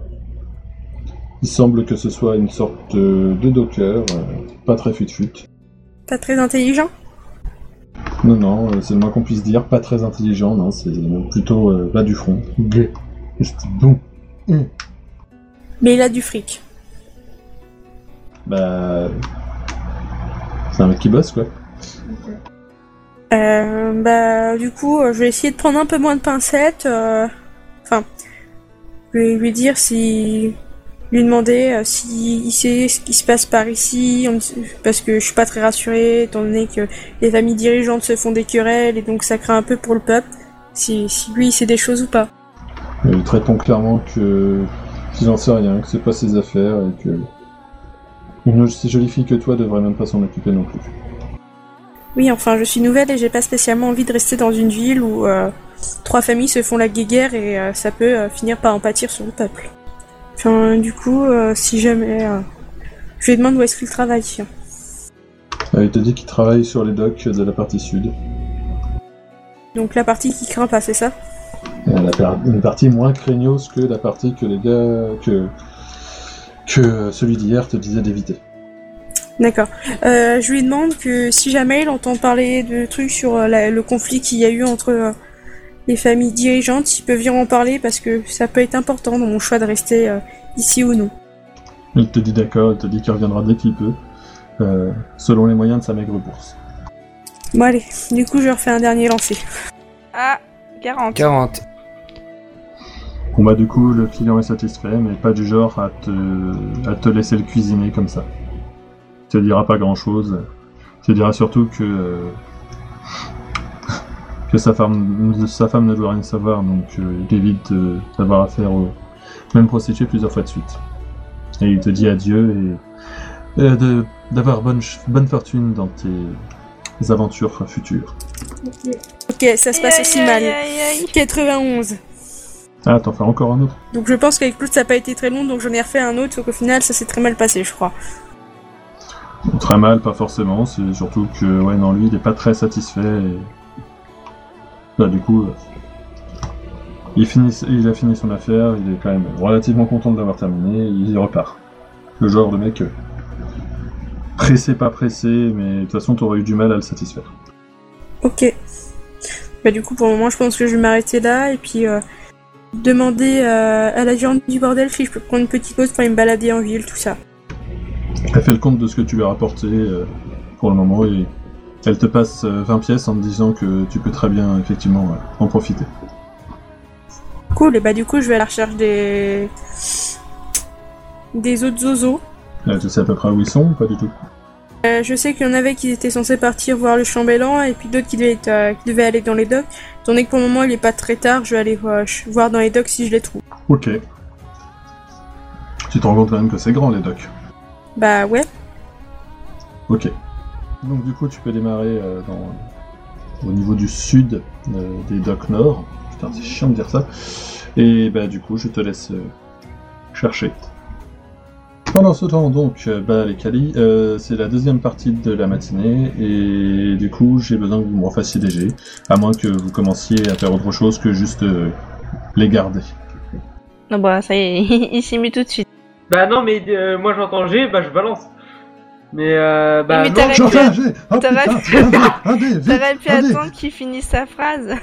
Il semble que ce soit une sorte de, de docker, euh, pas très fut-fut. Pas très intelligent? Non, non, euh, c'est le moins qu'on puisse dire, pas très intelligent, non, c'est plutôt euh, bas du front. Gai. C'est bon. Mais il a du fric. Bah. C'est un mec qui bosse, quoi. Euh, bah, du coup, euh, je vais essayer de prendre un peu moins de pincettes. euh, Enfin, je vais lui dire si. Lui demander euh, s'il sait ce qui se passe par ici, parce que je suis pas très rassurée, étant donné que les familles dirigeantes se font des querelles et donc ça craint un peu pour le peuple. Si, si lui il sait des choses ou pas. Et traitons clairement que qu'il n'en sait rien, que c'est pas ses affaires et que une aussi jolie fille que toi devrait même pas s'en occuper non plus. Oui, enfin, je suis nouvelle et j'ai pas spécialement envie de rester dans une ville où euh, trois familles se font la guéguerre et euh, ça peut euh, finir par en pâtir sur le peuple. Enfin, du coup, si jamais. je lui demande où est-ce qu'il travaille. Euh, il te dit qu'il travaille sur les docks de la partie sud. Donc la partie qui craint pas, c'est ça? Une partie moins craignos que la partie que les gars que que celui d'hier te disait d'éviter. D'accord. Euh, je lui demande que si jamais il entend parler de trucs sur euh, la- le conflit qu'il y a eu entre euh, les familles dirigeantes, il peut venir en parler parce que ça peut être important dans mon choix de rester euh, ici ou non. Il te dit d'accord, il te dit qu'il reviendra dès qu'il peut, euh, selon les moyens de sa maigre bourse. Bon allez, du coup je refais un dernier lancer. Ah, 40. 40. Bon bah du coup le client est satisfait, mais pas du genre à te, à te laisser le cuisiner comme ça. Il te dira pas grand chose. Il te dira surtout que euh, que sa femme, sa femme ne doit rien savoir, donc euh, il évite euh, d'avoir affaire aux mêmes prostituées plusieurs fois de suite. Et il te dit adieu et de- d'avoir bonne, bonne fortune dans tes aventures futures. Ok, ça se passe aussi Aïe, mal. aïe, aïe, aïe. 91. Ah, t'en fais encore un autre Donc je pense qu'avec Claude ça n'a pas été très long, donc j'en ai refait un autre, sauf qu'au final ça s'est très mal passé, je crois. Très mal, pas forcément, c'est surtout que, ouais, non, lui, il est pas très satisfait et... Bah, du coup, euh, il, finit, il a fini son affaire, il est quand même relativement content de l'avoir terminé, il repart. Le genre de mec euh, pressé, pas pressé, mais de toute façon, t'aurais eu du mal à le satisfaire. Ok. Bah du coup pour le moment je pense que je vais m'arrêter là et puis euh, demander euh, à la gérante du bordel si je peux prendre une petite pause pour aller me balader en ville, tout ça. Elle fait le compte de ce que tu lui as rapporté euh, pour le moment et elle te passe euh, 20 pièces en te disant que tu peux très bien, effectivement, euh, en profiter. Cool, et bah du coup je vais à la recherche des... des autres zozos. Là, tu sais à peu près où ils sont ou pas du tout? Euh, je sais qu'il y en avait qui étaient censés partir voir le chambellan et puis d'autres qui, euh, qui devaient aller dans les docks. Donné que pour le moment il est pas très tard, je vais aller voir, voir dans les docks si je les trouve. Ok. Tu te rends compte quand même que c'est grand les docks. Bah ouais. Ok. Donc du coup tu peux démarrer euh, dans, au niveau du sud des docks nord. Putain c'est chiant de dire ça. Et bah du coup je te laisse chercher. Pendant ce temps donc, euh, bah les Kali, euh, c'est la deuxième partie de la matinée et du coup j'ai besoin que vous me refassiez des jets, à moins que vous commenciez à faire autre chose que juste euh, les garder. Non, bah, ça y est, il s'y met tout de suite. Bah non, mais euh, moi j'entends G, bah je balance. Mais euh, bah Mais non, fais un jet Oh t'aurais vite T'aurais pu attendre qu'il finisse sa phrase.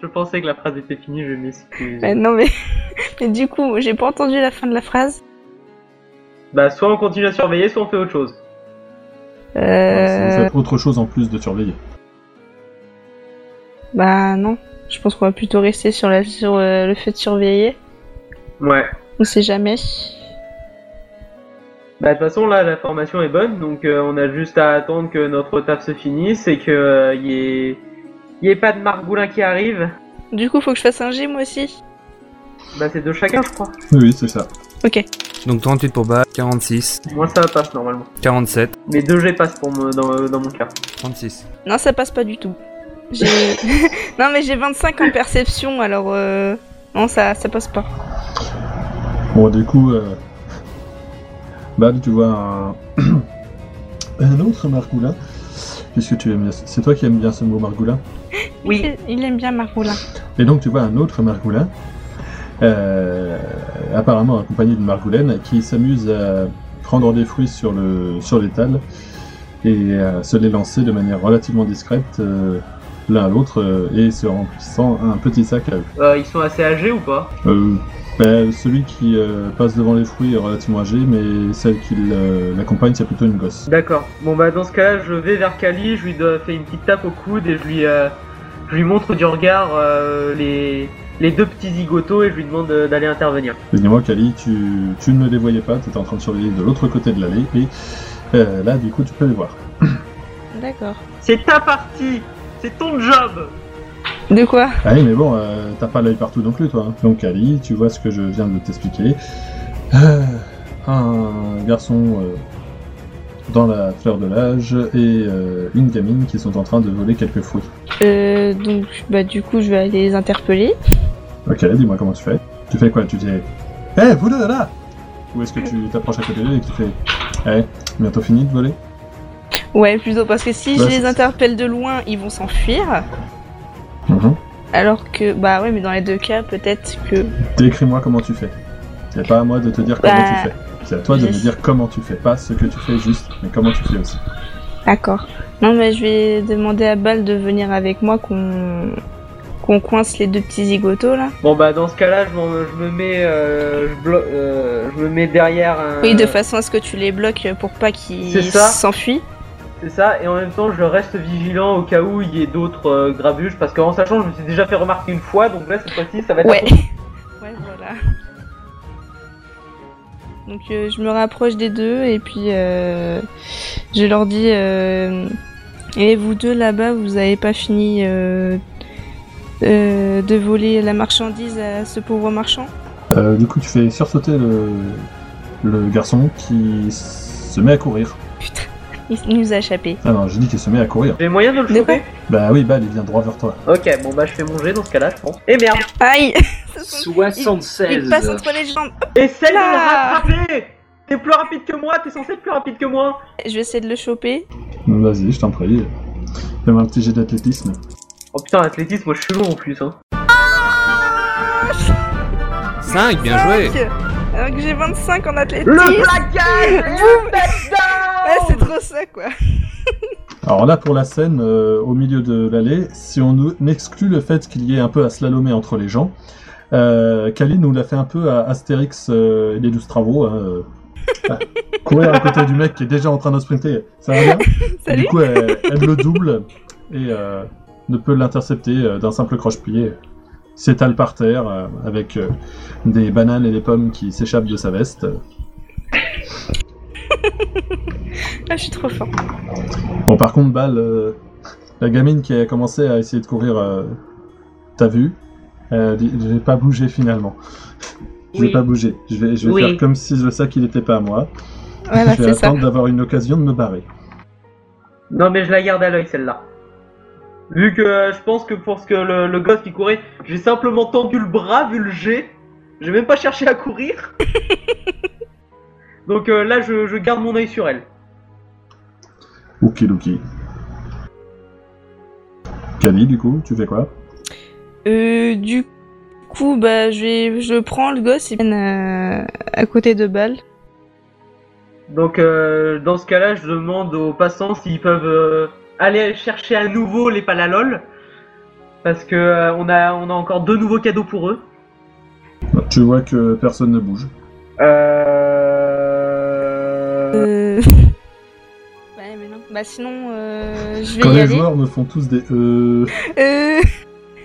je pensais que la phrase était finie, je m'excuse. Mais non, mais... mais du coup, j'ai pas entendu la fin de la phrase. Bah soit on continue à surveiller, soit on fait autre chose. Vous Euh... faites autre chose en plus de surveiller. Bah non. Je pense qu'on va plutôt rester sur, la... sur euh, le fait de surveiller. Ouais. On sait jamais. Bah de toute façon là la formation est bonne, donc euh, on a juste à attendre que notre taf se finisse et que euh, y ait y ait pas de margoulin qui arrive. Du coup, faut que je fasse un G moi aussi. Bah c'est de chacun je crois. Oui, oui, c'est ça. Ok. Donc 38 pour Bas, 46, Moi ça passe normalement. 47, Mais 2 G passent pour me, dans, dans mon cas. 36. Non, ça passe pas du tout. J'ai... non, mais j'ai 25 en perception, alors... Euh... Non, ça, ça passe pas. Bon, du coup, euh... bah, tu vois un... un autre margoulin, puisque tu aimes bien... C'est toi qui aimes bien ce mot margoulin. Oui. Il, il aime bien Margoulin. Et donc, tu vois un autre margoulin, euh, apparemment accompagné d'une margoulaine, qui s'amuse à prendre des fruits sur le sur l'étal et à se les lancer de manière relativement discrète euh, l'un à l'autre euh, et se remplissant un petit sac à eux. Euh, ils sont assez âgés ou pas? Euh, ben, celui qui euh, passe devant les fruits est relativement âgé, mais celle qui l'accompagne, c'est plutôt une gosse. D'accord. Bon bah dans ce cas-là, je vais vers Kali, je lui fais une petite tape au coude et je lui, euh, je lui montre du regard les, les deux petits zigotos et je lui demande euh, d'aller intervenir. Dis-moi, Kali, tu, tu ne les voyais pas, tu étais en train de surveiller de l'autre côté de l'allée, et euh, là, du coup, tu peux les voir. D'accord. C'est ta partie C'est ton job De quoi? Ah oui, mais bon, euh, t'as pas l'œil partout non plus, toi. hein. Donc, Ali, tu vois ce que je viens de t'expliquer. Euh, un garçon euh, dans la fleur de l'âge et euh, une gamine qui sont en train de voler quelques fruits. euh, Donc, bah, du coup, je vais aller les interpeller. Ok, dis-moi comment tu fais. Tu fais quoi? Tu dis Hé, vous deux là Ou est-ce que tu t'approches à côté d'eux et que tu fais Eh, bientôt fini de voler? Ouais, plutôt parce que si Bah, je les interpelle de loin, ils vont s'enfuir. Mhm. Alors que, bah ouais, mais dans les deux cas, peut-être que. Décris-moi comment tu fais. C'est pas à moi de te dire comment Bah, tu fais. C'est à toi de me dire comment tu fais. Pas ce que tu fais juste, mais comment tu fais aussi. D'accord. Non, mais je vais demander à Bal de venir avec moi qu'on qu'on coince les deux petits zigotos là. Bon bah dans ce cas-là, je, je me mets, euh, je, blo- euh, je me mets derrière un. Oui, de façon à ce que tu les bloques pour pas qu'ils s'enfuient. C'est ça, et en même temps, je reste vigilant au cas où il y ait d'autres euh, grabuges, parce qu'en sachant, je me suis déjà fait remarquer une fois, donc là cette fois-ci, ça va être. Ouais. un peu- Ouais, voilà. Donc euh, je me rapproche des deux et puis euh, je leur dis euh, et vous deux là-bas vous avez pas fini de voler la marchandise à ce pauvre marchand? Euh, du coup, tu fais sursauter le, le garçon qui se met à courir. Putain, il nous a échappé. Ah non, j'ai dit qu'il se met à courir. J'ai moyen de le De choper Bah oui, bah il vient droit vers toi. Ok, bon bah je fais mon jet dans ce cas-là, je pense. Et merde Aïe sent- 76. Il passe entre les jambes. Essaye de Là. le rattraper T'es plus rapide que moi, t'es censé être plus rapide que moi Je vais essayer de le choper. Vas-y, je t'en prie. Fais-moi un petit jet d'athlétisme. Oh putain, athlétisme, moi je suis long en plus, hein. 5, bien joué Cinq Alors que j'ai 25 en athlétisme. Le plaquage trop ça quoi. Alors là, pour la scène, euh, au milieu de l'allée, si on exclut le fait qu'il y ait un peu à slalomer entre les gens, euh, Kali nous l'a fait un peu à Astérix euh, et les douze travaux. hein, euh, courir à côté du mec qui est déjà en train de sprinter. Ça va bien? Salut Du coup, elle, elle le double et euh, ne peut l'intercepter d'un simple croche-pied. S'étale par terre avec des bananes et des pommes qui s'échappent de sa veste. Ah, je suis trop fort. Bon, par contre, Bal, euh, la gamine qui a commencé à essayer de courir, euh, t'as vu Elle dit, Je vais pas bouger finalement. Je vais Oui. pas bouger. Je vais, je vais Oui. faire comme si le sac il était pas à moi. Voilà, je vais attendre d'avoir une occasion de me barrer. Non mais je la garde à l'œil celle-là. Vu que euh, je pense que pour ce que le, le gosse qui courait, j'ai simplement tendu le bras vu le jet. J'ai même pas cherché à courir. Donc euh, là je, je garde mon œil sur elle. Okidoki. Kali, du coup, tu fais quoi? Euh, du coup, bah, je vais, je prends le gosse et je viens à, à côté de Bal. Donc euh, dans ce cas-là, je demande aux passants s'ils peuvent euh, aller chercher à nouveau les palalol. Parce que euh, on, a, on a encore deux nouveaux cadeaux pour eux. Tu vois que personne ne bouge. Euh... Bah, sinon, euh, je vais Quand y les aller. joueurs me font tous des euh... Euh...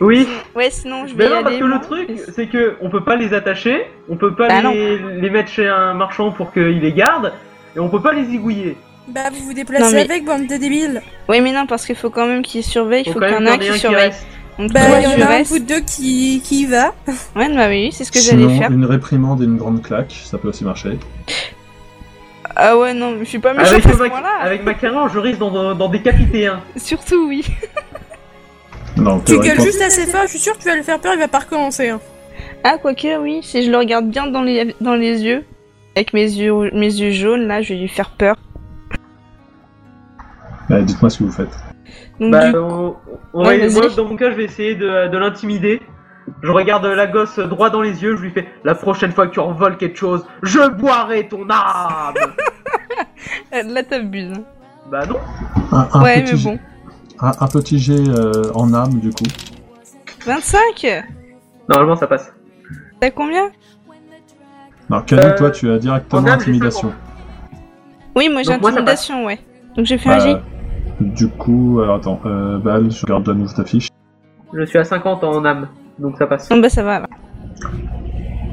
Oui, Ouais, sinon, je vais mais y non, aller. parce que le truc, c'est que on peut pas les attacher, on peut pas Bah les, les mettre chez un marchand pour qu'il les garde, et on peut pas les zigouiller. Bah, vous vous déplacez Non, mais- avec, bande de débiles. Oui, mais non, parce qu'il faut quand même qu'il surveille, il Faut faut qu'il y en ait un qui un qui surveille. reste. Donc, Bah, il y en a un de deux qui, qui y va. Ouais, bah oui, c'est ce que j'allais faire. une réprimande et une grande claque, ça peut aussi marcher. Ah ouais, non, je suis pas méchant à Avec, ce ma carrière, je risque d'en décapiter un. Surtout, oui. Non, Tu gueules juste assez fort, je suis sûr que tu vas le faire peur, il va pas recommencer. hein. Ah, quoique, oui, si je le regarde bien dans les, dans les yeux, avec mes yeux, mes yeux jaunes, là, je vais lui faire peur. Bah, Dites-moi ce que vous faites. Donc, Bah, du- on- on Ouais, va- vas-y. moi, dans mon cas, je vais essayer de, de l'intimider. Je regarde la gosse droit dans les yeux, je lui fais La prochaine fois que tu envoles quelque chose, je boirai ton âme euh, là, t'abuses. Bah non Un, un ouais, petit mais jet- bon. un, un petit jet euh, en âme du coup. 25 Normalement, ça passe. T'as combien Alors Kali, Euh, toi tu as en directement âme, intimidation. 50. Oui, moi j'ai moi, intimidation, ouais. Donc j'ai fait un Euh, J. du coup, alors attends, euh, Bal, je regarde la nouvelle ta fiche. Je suis à 50 en âme, donc ça passe. Bah ça va.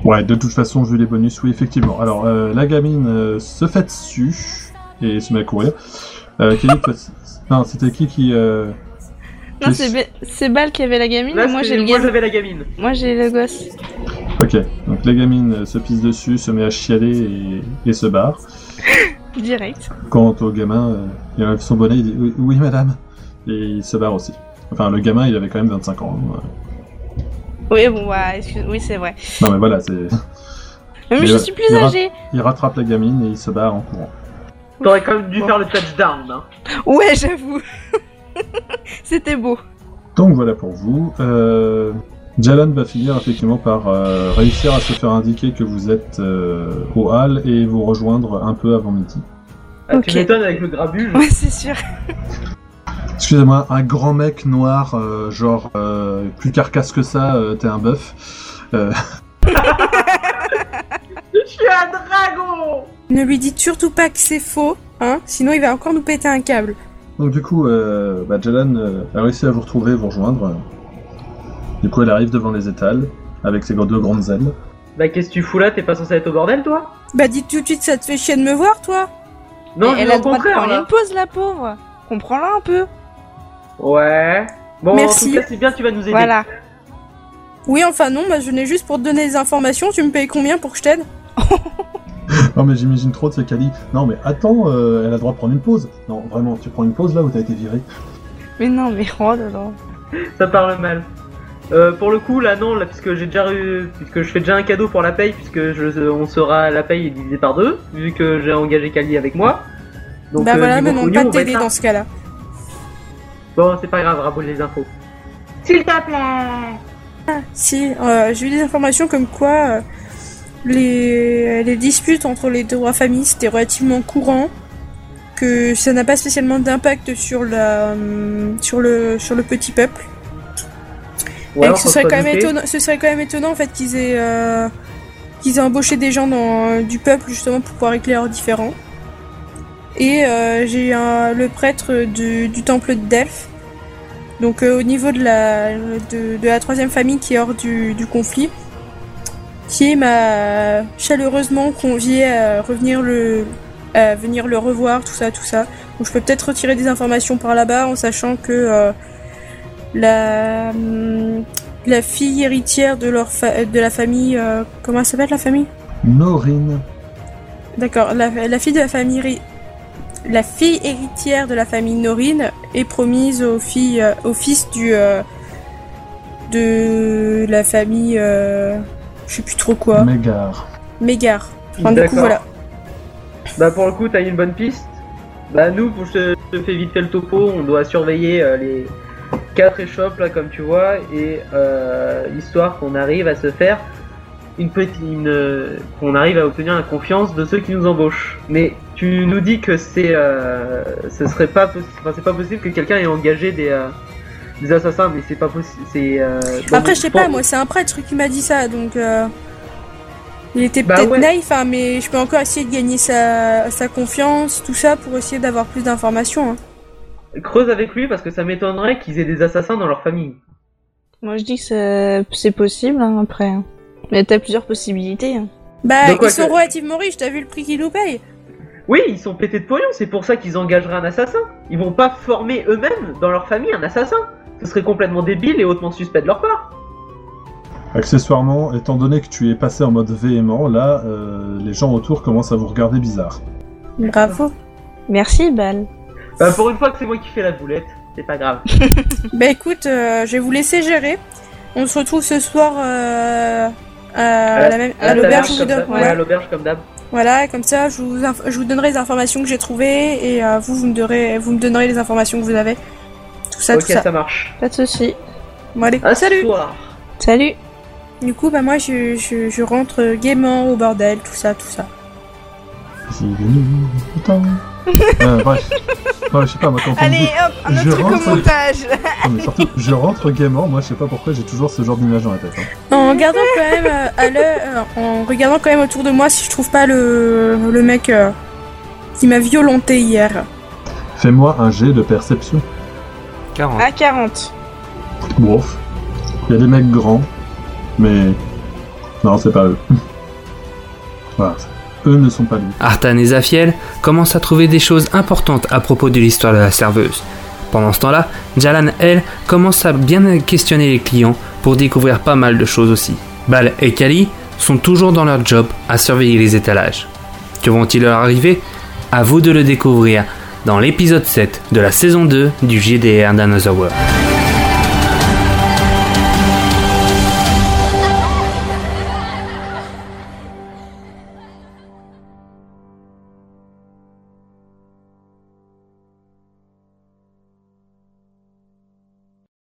Ouais, de toute façon, vu les bonus, oui, effectivement. Alors, euh, la gamine euh, se fait dessus et se met à courir. Euh, Kelly, toi, c- non, c'était qui qui... Euh... Non, qui- c'est c'est Bal qui avait la gamine, Là, et moi j'ai le moi gamin. j'avais la gamine. Moi j'ai le gosse. Ok, donc la gamine euh, se pisse dessus, se met à chialer et, et se barre. Direct. Quant au gamin, euh, il enlève son bonnet, il dit oui, oui, madame. Et il se barre aussi. Enfin, le gamin, il avait quand même 25 ans. hein. Oui, bon, bah, excuse... oui, c'est vrai. Non, mais voilà, c'est... Mais, Mais je suis plus il ra- âgée. Il rattrape la gamine et il se barre en courant. T'aurais quand même dû faire le touchdown. Hein. Ouais, j'avoue. C'était beau. Donc voilà pour vous. Euh, Jalan va finir effectivement par euh, réussir à se faire indiquer que vous êtes euh, au hall et vous rejoindre un peu avant midi. Ah, Ok. Tu m'étonnes avec le grabuge. Ouais, c'est sûr. Excusez-moi, un grand mec noir, euh, genre euh, plus carcasse que ça, euh, t'es un bœuf. Euh, Je suis un dragon Ne lui dites surtout pas que c'est faux, hein, sinon il va encore nous péter un câble. donc du coup, euh, bah, Jalan euh, a réussi à vous retrouver, vous rejoindre. Du coup, elle arrive devant les étals avec ses deux grandes ailes. Bah qu'est-ce que tu fous là? T'es pas censé être au bordel toi? Bah dites tout de suite, ça te fait chier de me voir, toi? Non, Et je elle a le droit de contraire prendre là. une pause, la pauvre. Comprends-la un peu. Ouais. Bon, Merci. en tout cas, c'est bien, tu vas nous aider. Voilà. Oui, enfin non, bah je venais juste pour te donner des informations, tu me payes combien pour que je t'aide? Non mais j'imagine trop de ce Kali. Non mais attends, euh, elle a le droit de prendre une pause. Non vraiment, tu prends une pause là où t'as été viré. Mais non, mais oh là là. Ça parle mal. Euh, pour le coup, là non, là, puisque j'ai déjà eu, puisque je fais déjà un cadeau pour la paye, puisque je, on sera la paye est divisée par deux, vu que j'ai engagé Kali avec moi. Donc, Bah euh, voilà, mais non, pas t'aider dans ce cas-là. Bon, c'est pas grave, raboule les infos. S'il te plaît. Si, euh, j'ai eu des informations comme quoi euh, les, les disputes entre les deux rois familles c'était relativement courant, que ça n'a pas spécialement d'impact sur la sur le sur le petit peuple. Ouais, et que ce serait quand même étonnant, ce serait quand même étonnant en fait qu'ils aient euh, qu'ils aient embauché des gens dans, du peuple justement pour pouvoir régler leurs différends. Et euh, j'ai le prêtre du, du temple de Delphes. Donc euh, au niveau de la de, de la troisième famille qui est hors du, du conflit, qui m'a chaleureusement convié à revenir le à venir le revoir, tout ça, tout ça. Donc je peux peut-être retirer des informations par là-bas en sachant que euh, la hum, la fille héritière de leur de la famille euh, comment elle s'appelle la famille? Norine. D'accord, la, la fille de la famille la fille héritière de la famille Norine est promise aux filles euh, au fils du euh, de la famille euh, je sais plus trop quoi, Mégare. Mégare. Enfin, du coup voilà. Bah pour le coup, t'as une bonne piste. Bah nous, pour je te, je te fais vite fait le topo, on doit surveiller euh, les quatre échoppes là, comme tu vois, et euh, histoire qu'on arrive à se faire une petite, une, euh, qu'on arrive à obtenir la confiance de ceux qui nous embauchent. Mais tu nous dis que c'est, euh, ce serait pas possible, enfin, c'est pas possible que quelqu'un ait engagé des, euh, des assassins, mais c'est pas possible. C'est euh, Après je sais pas, moi c'est un prêtre qui m'a dit ça donc euh, il était Bah peut-être ouais. naïf hein, mais je peux encore essayer de gagner sa, sa confiance, tout ça pour essayer d'avoir plus d'informations. hein. Creuse avec lui parce que ça m'étonnerait qu'ils aient des assassins dans leur famille. Moi je dis que c'est- c'est possible hein, après. hein. Mais t'as plusieurs possibilités. hein. Bah ils sont que- relativement riches, t'as vu le prix qu'ils nous payent Oui, ils sont pétés de pognon, c'est pour ça qu'ils engageraient un assassin. Ils vont pas former eux-mêmes, dans leur famille, un assassin. Ce serait complètement débile et hautement suspect de leur part. Accessoirement, étant donné que tu es passé en mode véhément, là, euh, les gens autour commencent à vous regarder bizarre. Bravo. Merci, Bal. Bah, pour une fois que c'est moi qui fais la boulette, c'est pas grave. Bah écoute, euh, je vais vous laisser gérer. On se retrouve ce soir euh, à, la même, à la l'auberge. comme d'hab. Voilà, comme ça, je vous, inf- je vous donnerai les informations que j'ai trouvées et euh, vous, vous me, donnerez, vous me donnerez les informations que vous avez. Tout ça, ok, tout ça. ça marche. Pas de soucis. Bon, allez, salut soir. Salut. Du coup, bah moi, je, je, je rentre gaiement au bordel, tout ça, tout ça. Euh, bref. Je sais pas, moi, quand on me Allez dit- hop, un autre Je truc rentre- au montage. Non, mais surtout, je rentre gaiement, moi, je sais pas pourquoi, j'ai toujours ce genre d'image dans la tête. hein. En regardant quand même euh, à l'œil, euh, en regardant quand même autour de moi si je trouve pas le, le mec euh, qui m'a violenté hier. Fais-moi un jet de perception. 40. À 40. Wouf. Il y a des mecs grands, mais. Non, c'est pas eux. voilà. Eux ne sont pas lui. Artan et Zafiel commencent à trouver des choses importantes à propos de l'histoire de la serveuse. Pendant ce temps-là, Jalan, elle, commence à bien questionner les clients pour découvrir pas mal de choses aussi. Bal et Kali sont toujours dans leur job à surveiller les étalages. Que vont-ils leur arriver? À vous de le découvrir dans l'épisode 7 de la saison 2 du GDR d'Another World.